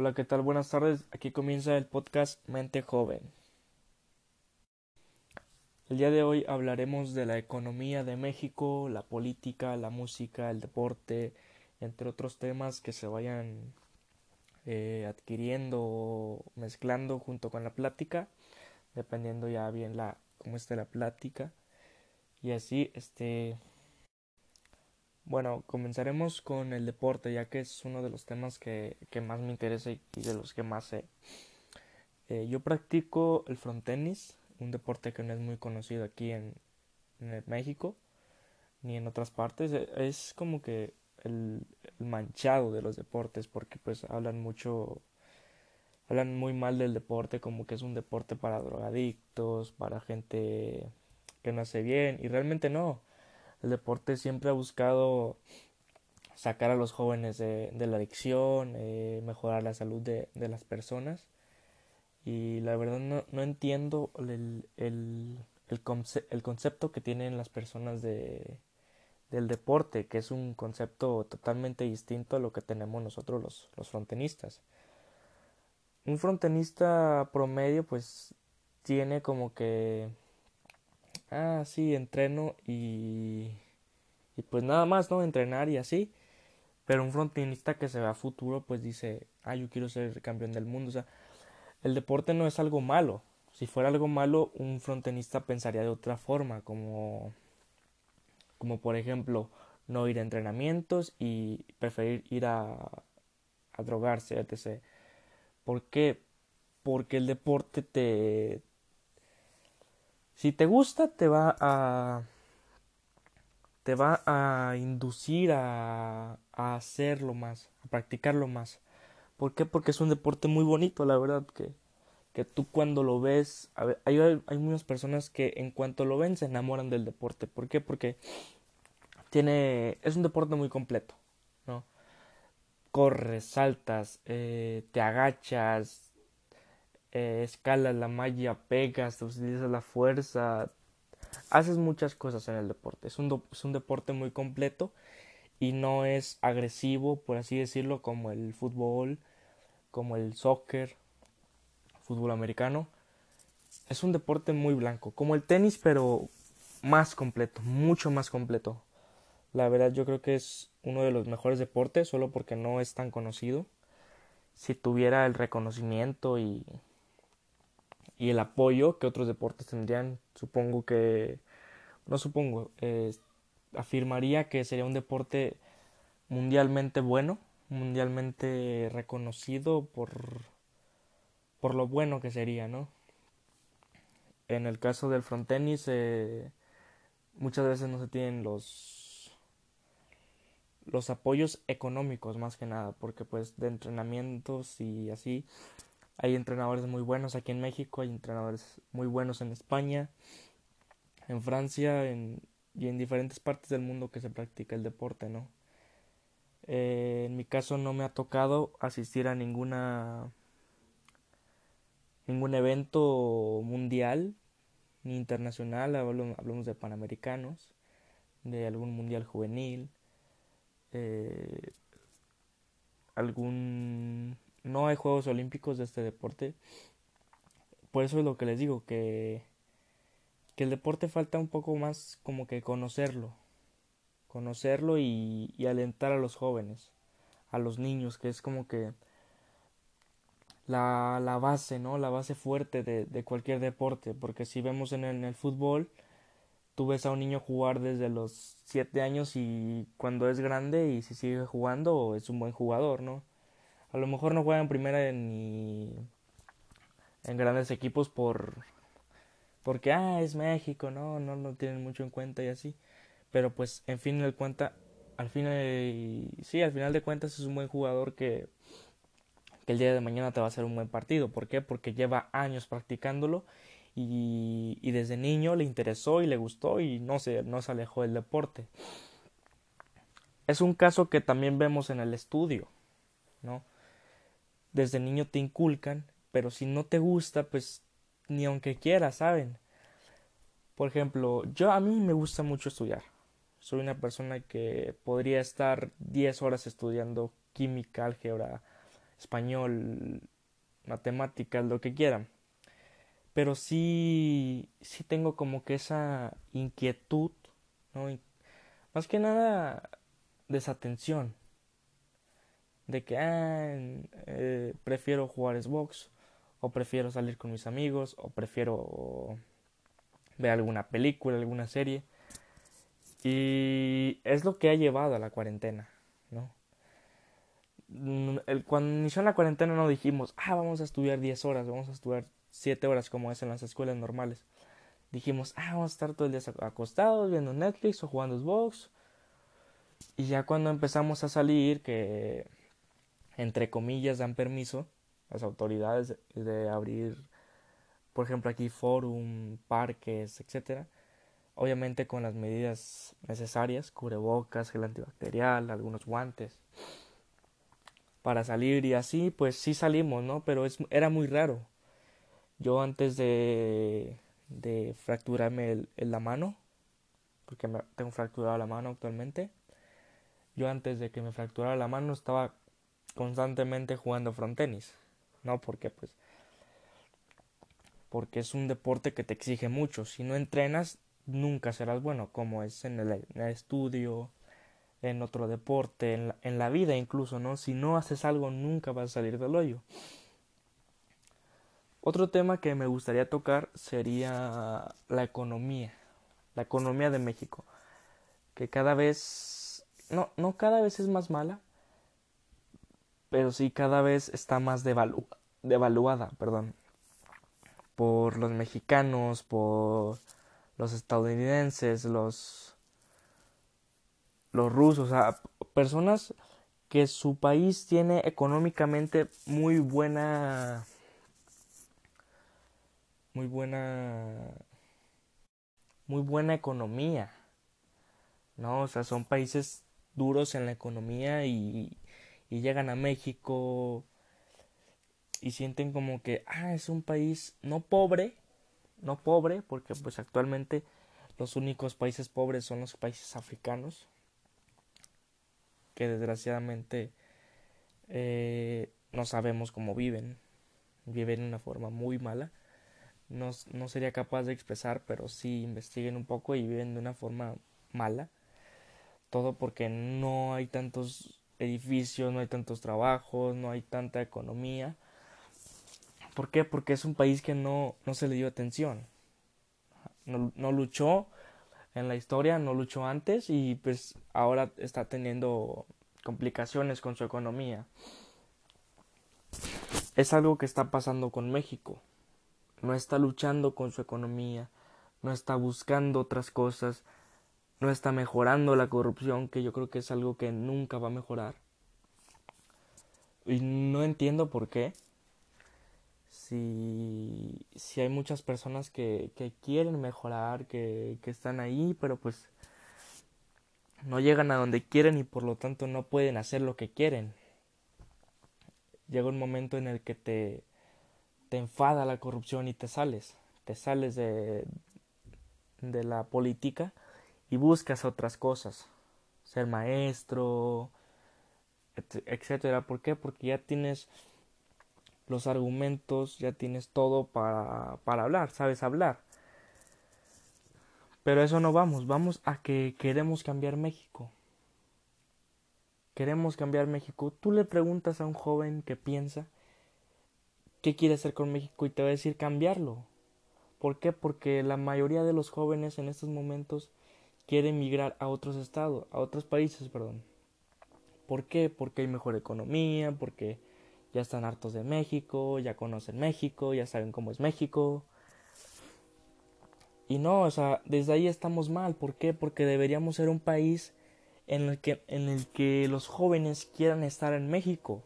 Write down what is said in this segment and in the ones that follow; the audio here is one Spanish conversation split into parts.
Hola, ¿qué tal? Buenas tardes. Aquí comienza el podcast Mente Joven. El día de hoy hablaremos de la economía de México, la política, la música, el deporte, entre otros temas que se vayan eh, adquiriendo o mezclando junto con la plática, dependiendo ya bien la cómo esté la plática. Y así, este, bueno, comenzaremos con el deporte, ya que es uno de los temas que, más me interesa y, de los que más sé. Eh, yo practico el frontenis, un deporte que no es muy conocido aquí en, México ni en otras partes. E, es como que el, manchado de los deportes, porque pues hablan mucho, hablan muy mal del deporte, como que es un deporte para drogadictos, para gente que no hace bien, y realmente no el deporte siempre ha buscado sacar a los jóvenes de, la adicción, eh, mejorar la salud de, las personas. Y la verdad no, entiendo el, el, el, concepto que tienen las personas de, del deporte, que es un concepto totalmente distinto a lo que tenemos nosotros los, los frontenistas. Un frontenista promedio pues tiene como que ah, sí, entreno y, y pues nada más, ¿no? Entrenar y así. Pero un frontinista que se ve a futuro, pues dice, ah, yo quiero ser campeón del mundo. O sea, el deporte no es algo malo. Si fuera algo malo, un frontenista pensaría de otra forma, como, como por ejemplo, no ir a entrenamientos y preferir ir a, a drogarse, etc. ¿Por qué? Porque el deporte te, si te gusta, te va a. te va a inducir a, a hacerlo más, a practicarlo más. ¿Por qué? Porque es un deporte muy bonito, la verdad, que, que tú cuando lo ves, hay, hay muchas personas que en cuanto lo ven se enamoran del deporte. ¿Por qué? Porque tiene, es un deporte muy completo, ¿no? Corres, saltas, eh, te agachas, eh, escalas la malla, pegas, utilizas la fuerza, haces muchas cosas en el deporte. Es un, es un deporte muy completo y no es agresivo, por así decirlo, como el fútbol, como el soccer, fútbol americano. Es un deporte muy blanco, como el tenis, pero más completo, mucho más completo. La verdad yo creo que es uno de los mejores deportes, solo porque no es tan conocido. Si tuviera el reconocimiento y y el apoyo que otros deportes tendrían. Supongo que, no supongo, afirmaría que sería un deporte mundialmente bueno, mundialmente reconocido por, por lo bueno que sería, ¿no? En el caso del frontenis, eh, muchas veces no se tienen los los apoyos económicos más que nada, porque pues de entrenamientos y así hay entrenadores muy buenos aquí en México, hay entrenadores muy buenos en España, en Francia en, y en diferentes partes del mundo que se practica el deporte, ¿no? Eh, en mi caso no me ha tocado asistir a ninguna ningún evento mundial ni internacional, hablamos de panamericanos, de algún mundial juvenil, eh, algún no hay Juegos Olímpicos de este deporte. Por eso es lo que les digo, que, que el deporte falta un poco más como que conocerlo. Conocerlo y, alentar a los jóvenes, a los niños, que es como que la, la base, ¿no? La base fuerte de, de cualquier deporte. Porque si vemos en el, en el fútbol, tú ves a un niño jugar desde los 7 años y cuando es grande y si sigue jugando es un buen jugador, ¿no? A lo mejor no juegan primera ni en grandes equipos por porque ah es México no no lo tienen mucho en cuenta y así. Pero pues en fin de cuenta al final sí al final de cuentas es un buen jugador que que el día de mañana te va a hacer un buen partido. ¿por qué? porque lleva años practicándolo y, y desde niño le interesó y le gustó y no se no se alejó del deporte. Es un caso que también vemos en el estudio no desde niño te inculcan, pero si no te gusta, pues ni aunque quieras, ¿saben? Por ejemplo, yo a mí me gusta mucho estudiar. Soy una persona que podría estar 10 horas estudiando química, álgebra, español, matemáticas, lo que quieran. Pero sí, sí tengo como que esa inquietud, ¿no? Más que nada desatención. De que, ah, eh, prefiero jugar Xbox, o prefiero salir con mis amigos, o prefiero ver alguna película, alguna serie. Y es lo que ha llevado a la cuarentena, ¿no? Mm, el, cuando inició la cuarentena no dijimos, ah, vamos a estudiar 10 horas, vamos a estudiar 7 horas como es en las escuelas normales. Dijimos, ah, vamos a estar todo el día acostados viendo Netflix o jugando Xbox. Y ya cuando empezamos a salir, que entre comillas dan permiso, las autoridades de abrir, por ejemplo, aquí forum, parques, etcétera obviamente con las medidas necesarias, cubrebocas, gel antibacterial, algunos guantes para salir y así, pues sí salimos, ¿no? Pero es, era muy raro. Yo antes de, de fracturarme el, la mano, porque tengo fracturada la mano actualmente, yo antes de que me fracturara la mano estaba constantemente jugando frontenis, ¿no? Porque pues porque es un deporte que te exige mucho. Si no entrenas, nunca serás bueno, como es en el, estudio, en otro deporte, en la, en la, vida incluso, ¿no? Si no haces algo, nunca vas a salir del hoyo. Otro tema que me gustaría tocar sería la economía, la economía de México, que cada vez, no, no cada vez es más mala, pero sí cada vez está más devaluada, perdón, por los mexicanos, por los estadounidenses, los, los rusos, o sea, personas que su país tiene económicamente muy buena muy buena muy buena economía no o sea son países duros en la economía y, y llegan a México y sienten como que ah es un país no pobre no pobre, porque pues actualmente los únicos países pobres son los países africanos, que desgraciadamente eh, no sabemos cómo viven, viven de una forma muy mala. No, no sería capaz de expresar, pero sí investiguen un poco y viven de una forma mala. Todo porque no hay tantos edificios, no hay tantos trabajos, no hay tanta economía ¿Por qué? Porque es un país que no, no se le dio atención. No, no luchó en la historia, no luchó antes y pues ahora está teniendo complicaciones con su economía. Es algo que está pasando con México. No está luchando con su economía, no está buscando otras cosas, no está mejorando la corrupción, que yo creo que es algo que nunca va a mejorar. Y no entiendo por qué si, si hay muchas personas que, que quieren mejorar, que, que están ahí, pero pues no llegan a donde quieren y por lo tanto no pueden hacer lo que quieren. Llega un momento en el que te, te enfada la corrupción y te sales, te sales de, de la política y buscas otras cosas, ser maestro, etcétera. ¿Por qué? Porque ya tienes los argumentos, ya tienes todo para, para hablar, sabes hablar. Pero eso no vamos, vamos a que queremos cambiar México. Queremos cambiar México. Tú le preguntas a un joven que piensa qué quiere hacer con México y te va a decir cambiarlo. ¿Por qué? Porque la mayoría de los jóvenes en estos momentos quieren migrar a otros estados, a otros países, perdón. ¿Por qué? Porque hay mejor economía, porque ya están hartos de México, ya conocen México, ya saben cómo es México. Y no, o sea, desde ahí estamos mal. ¿Por qué? Porque deberíamos ser un país en el que, en el que los jóvenes quieran estar en México.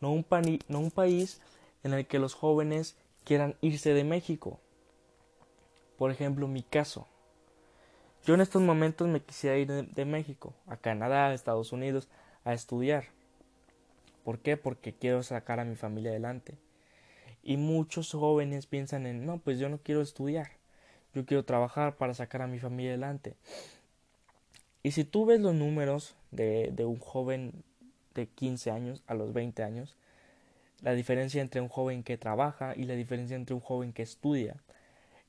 No un, no un país en el que los jóvenes quieran irse de México. Por ejemplo, mi caso. Yo en estos momentos me quisiera ir de México, a Canadá, a Estados Unidos, a estudiar ¿Por qué? Porque quiero sacar a mi familia adelante. Y muchos jóvenes piensan en, no, pues yo no quiero estudiar, yo quiero trabajar para sacar a mi familia adelante. Y si tú ves los números de, de un joven de 15 años a los 20 años, la diferencia entre un joven que trabaja y la diferencia entre un joven que estudia.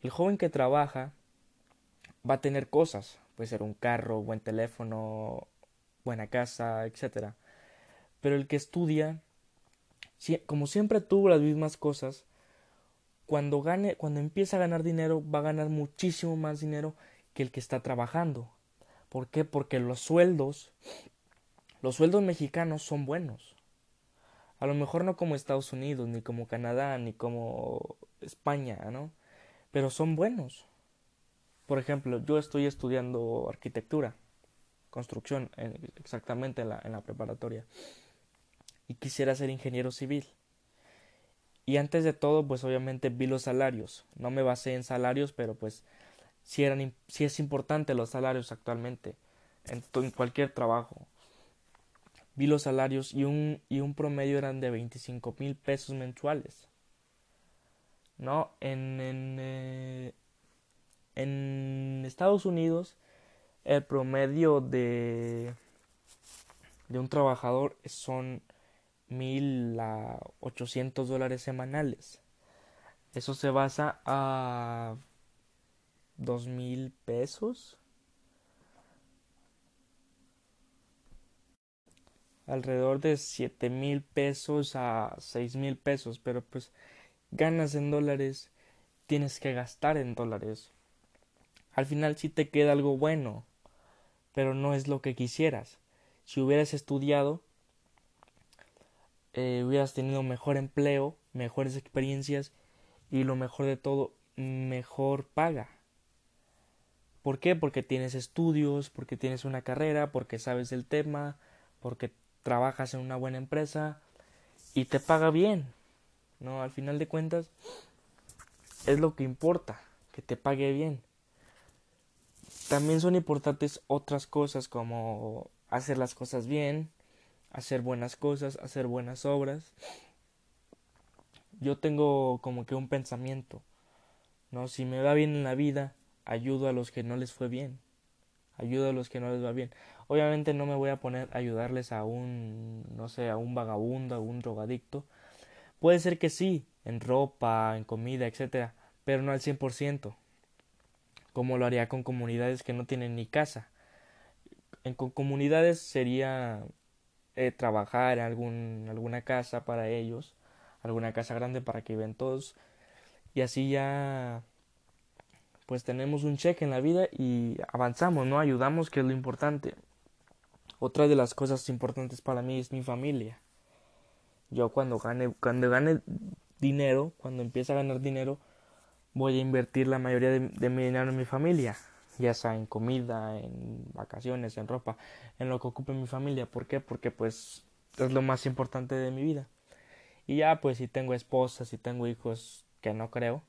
El joven que trabaja va a tener cosas, puede ser un carro, buen teléfono, buena casa, etc. Pero el que estudia, como siempre tuvo las mismas cosas, cuando gane, cuando empieza a ganar dinero, va a ganar muchísimo más dinero que el que está trabajando. ¿Por qué? Porque los sueldos, los sueldos mexicanos son buenos. A lo mejor no como Estados Unidos, ni como Canadá, ni como España, ¿no? Pero son buenos. Por ejemplo, yo estoy estudiando arquitectura, construcción, exactamente en la, en la preparatoria. Y quisiera ser ingeniero civil. Y antes de todo, pues obviamente vi los salarios. No me basé en salarios, pero pues si, eran, si es importante los salarios actualmente en, en cualquier trabajo vi los salarios y un, y un promedio eran de 25 mil pesos mensuales. ¿No? En, en, eh, en Estados Unidos el promedio de, de un trabajador son mil a ochocientos dólares semanales. Eso se basa a dos mil pesos alrededor de siete mil pesos a seis mil pesos, pero pues ganas en dólares, tienes que gastar en dólares. Al final sí te queda algo bueno, pero no es lo que quisieras. Si hubieras estudiado, eh, hubieras tenido mejor empleo, mejores experiencias y lo mejor de todo, mejor paga. ¿Por qué? Porque tienes estudios, porque tienes una carrera, porque sabes el tema, porque trabajas en una buena empresa y te paga bien. No, al final de cuentas es lo que importa, que te pague bien. También son importantes otras cosas como hacer las cosas bien, hacer buenas cosas, hacer buenas obras. Yo tengo como que un pensamiento, ¿no? Si me va bien en la vida, ayudo a los que no les fue bien. Ayudo a los que no les va bien. Obviamente no me voy a poner a ayudarles a un, no sé, a un vagabundo, a un drogadicto. Puede ser que sí, en ropa, en comida, etcétera, pero no al 100%, como lo haría con comunidades que no tienen ni casa. En con comunidades sería eh, trabajar en alguna casa para ellos, alguna casa grande para que vivan todos, y así ya pues tenemos un cheque en la vida y avanzamos, ¿no? Ayudamos, que es lo importante. Otra de las cosas importantes para mí es mi familia. Yo cuando gane, cuando gane dinero, cuando empiece a ganar dinero, voy a invertir la mayoría de, mi dinero en mi familia, ya sea en comida, en vacaciones, en ropa, en lo que ocupe mi familia. ¿Por qué? Porque pues es lo más importante de mi vida. Y ya pues si tengo esposa, si tengo hijos que no creo,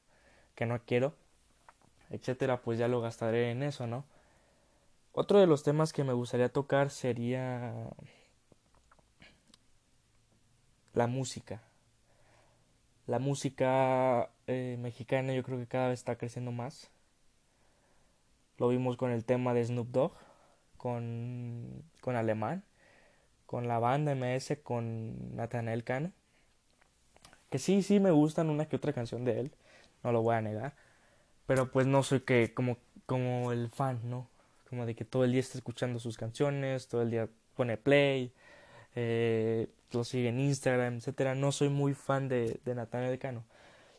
que no quiero, etcétera, pues ya lo gastaré en eso, ¿no? Otro de los temas que me gustaría tocar sería la música. La música eh, mexicana yo creo que cada vez está creciendo más. Lo vimos con el tema de Snoop Dogg, con, con Alemán, con la banda MS, con Nathanael Cano. Que sí, sí me gustan una que otra canción de él, no lo voy a negar. Pero pues no soy que como, como el fan, ¿no? como de que todo el día está escuchando sus canciones, todo el día pone play, eh, lo sigue en Instagram, etcétera. No soy muy fan de, de Nathaniel Cano.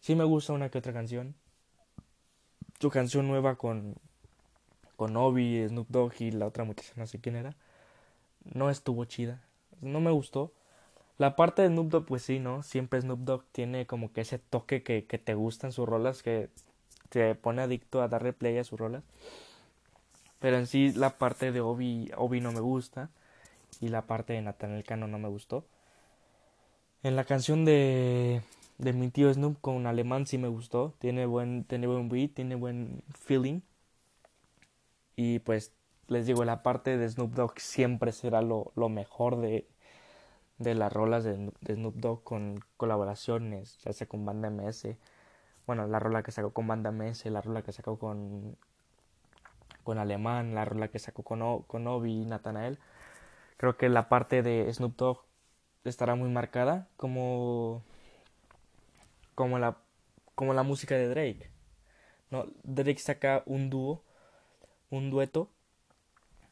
Sí me gusta una que otra canción. Su canción nueva con, con Obi, Snoop Dogg y la otra muchacha, no sé quién era. No estuvo chida. No me gustó. La parte de Snoop Dogg, pues sí, ¿no? Siempre Snoop Dogg tiene como que ese toque que, que te gustan sus rolas, que te pone adicto a darle play a sus rolas. Pero en sí la parte de Obi, Obi no me gusta. Y la parte de Nathaniel Cano no me gustó. En la canción de, de mi tío Snoop con alemán sí me gustó. Tiene buen, tiene buen beat, tiene buen feeling. Y pues les digo, la parte de Snoop Dogg siempre será lo, lo mejor de, de las rolas de, de, Snoop Dogg con colaboraciones, ya sea con Banda MS. Bueno, la rola que sacó con Banda MS, la rola que sacó con con Alemán, la rola que sacó con, con Obi y Nathanael. Creo que la parte de Snoop Dogg estará muy marcada como como la, como la música de Drake. ¿no? Drake saca un dúo, un dueto,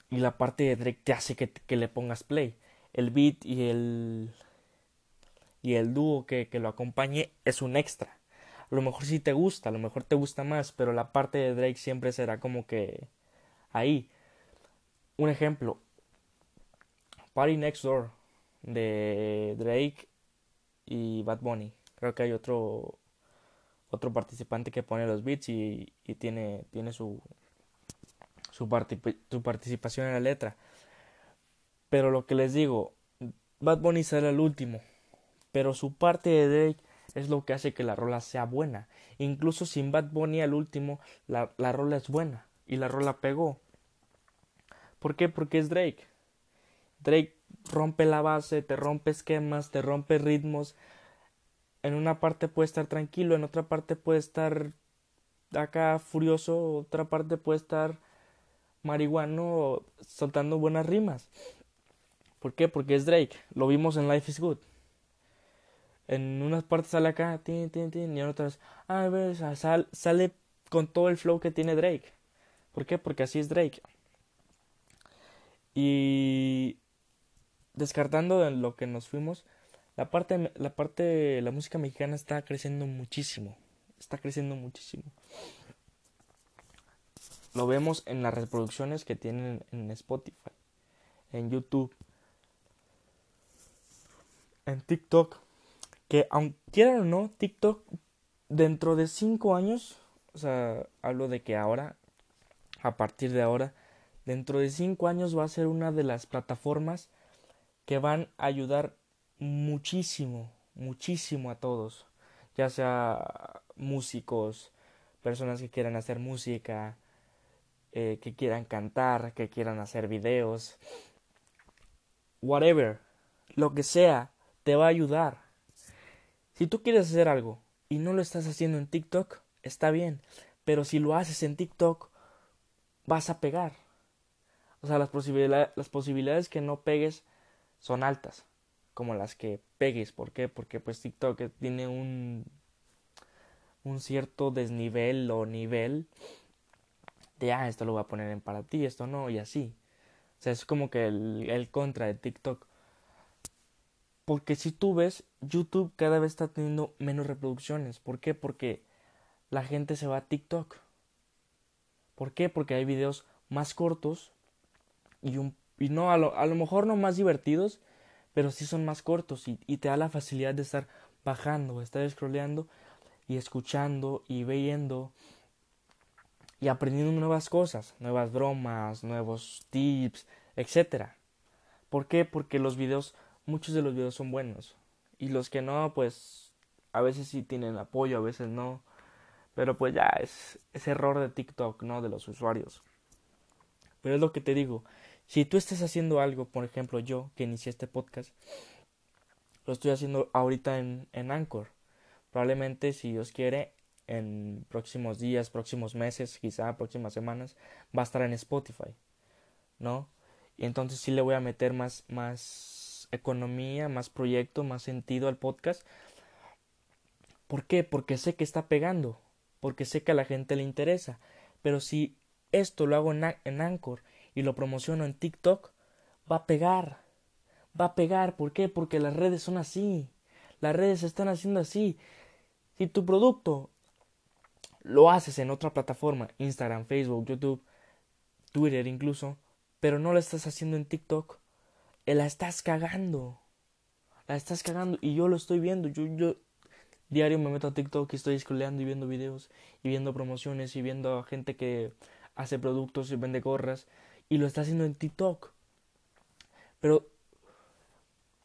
y la parte de Drake te hace que, que le pongas play. El beat y el, y el dúo que, que lo acompañe es un extra. A lo mejor sí te gusta, a lo mejor te gusta más, pero la parte de Drake siempre será como que ahí. Un ejemplo, Party Next Door de Drake y Bad Bunny. Creo que hay otro otro participante que pone los beats y, y tiene, tiene su, su, su, participación en la letra. Pero lo que les digo, Bad Bunny sale al último, pero su parte de Drake es lo que hace que la rola sea buena. Incluso sin Bad Bunny al último, la, la rola es buena y la rola pegó. ¿Por qué? Porque es Drake. Drake rompe la base, te rompe esquemas, te rompe ritmos. En una parte puede estar tranquilo, en otra parte puede estar acá furioso, otra parte puede estar marihuano soltando buenas rimas. ¿Por qué? Porque es Drake. Lo vimos en Life is Good. En unas partes sale acá, tin, tin, tin, y en otras, ah, ves, sale con todo el flow que tiene Drake. ¿Por qué? Porque así es Drake. Y descartando de lo que nos fuimos, la parte, la parte, la música mexicana está creciendo muchísimo, está creciendo muchísimo. Lo vemos en las reproducciones que tienen en Spotify, en YouTube, en TikTok, que aunque quieran o no, TikTok dentro de 5 años, o sea, hablo de que ahora, a partir de ahora, dentro de 5 años va a ser una de las plataformas que van a ayudar muchísimo, muchísimo a todos, ya sea músicos, personas que quieran hacer música, eh, que quieran cantar, que quieran hacer videos, whatever, lo que sea, te va a ayudar. Si tú quieres hacer algo y no lo estás haciendo en TikTok, está bien, pero si lo haces en TikTok, vas a pegar. O sea, las, las posibilidades que no pegues son altas, como las que pegues. ¿Por qué? Porque pues TikTok tiene un, un cierto desnivel o nivel de, ah, esto lo voy a poner en para ti, esto no, y así. O sea, es como que el, el contra de TikTok. Porque si tú ves, YouTube cada vez está teniendo menos reproducciones. ¿Por qué? Porque la gente se va a TikTok. ¿Por qué? Porque hay videos más cortos y un y no, a lo, a lo mejor no más divertidos, pero sí son más cortos y, te da la facilidad de estar bajando, estar scrolleando y escuchando y viendo y aprendiendo nuevas cosas, nuevas bromas, nuevos tips, etcétera. ¿Por qué? Porque los videos, muchos de los videos son buenos y los que no, pues a veces sí tienen apoyo, a veces no. Pero pues ya es, es error de TikTok, ¿no? De los usuarios. Pero es lo que te digo, si tú estás haciendo algo, por ejemplo yo que inicié este podcast, lo estoy haciendo ahorita en, en Anchor. Probablemente, si Dios quiere, en próximos días, próximos meses, quizá próximas semanas, va a estar en Spotify, ¿no? Y entonces sí le voy a meter más, más economía, más proyecto, más sentido al podcast. ¿Por qué? Porque sé que está pegando, porque sé que a la gente le interesa. Pero si esto lo hago en, en Anchor y lo promociono en TikTok, va a pegar. Va a pegar. ¿Por qué? Porque las redes son así. Las redes se están haciendo así. Si tu producto lo haces en otra plataforma, Instagram, Facebook, YouTube, Twitter incluso, pero no lo estás haciendo en TikTok, eh, la estás cagando. La estás cagando y yo lo estoy viendo. Yo, yo diario me meto a TikTok y estoy scrolleando y viendo videos y viendo promociones y viendo a gente que hace productos y vende gorras y lo está haciendo en TikTok. Pero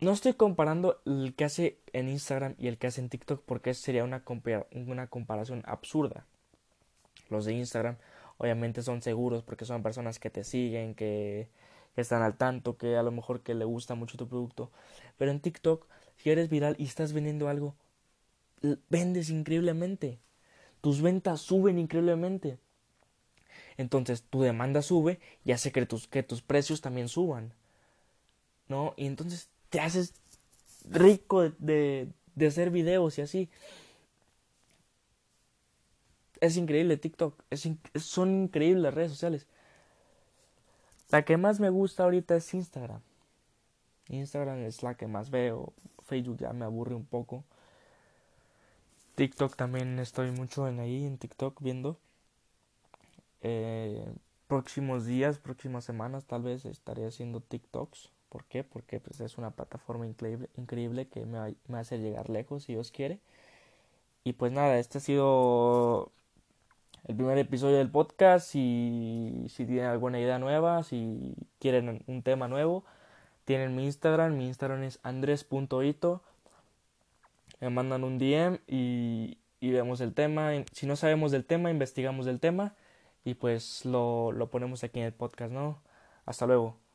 no estoy comparando el que hace en Instagram y el que hace en TikTok porque sería una, una comparación absurda. Los de Instagram obviamente son seguros porque son personas que te siguen, que, que están al tanto, que a lo mejor que le gusta mucho tu producto. Pero en TikTok, si eres viral y estás vendiendo algo, vendes increíblemente. Tus ventas suben increíblemente entonces tu demanda sube y hace que tus, que tus precios también suban. ¿No? Y entonces te haces rico de, de, hacer videos y así. es increíble TikTok, es son increíbles las redes sociales. La que más me gusta ahorita es Instagram. Instagram es la que más veo. Facebook ya me aburre un poco. TikTok también estoy mucho en ahí, en TikTok, viendo. Eh, próximos días, próximas semanas, tal vez estaré haciendo TikToks. ¿Por qué? Porque pues, es una plataforma increíble, increíble que me, me hace llegar lejos, si Dios quiere. Y pues nada, este ha sido el primer episodio del podcast. Si, si tienen alguna idea nueva, si quieren un tema nuevo, tienen mi Instagram. Mi Instagram es andres.ito. Me mandan un DM y, y vemos el tema. Si no sabemos del tema, investigamos del tema y pues lo, lo ponemos aquí en el podcast, ¿no? Hasta luego.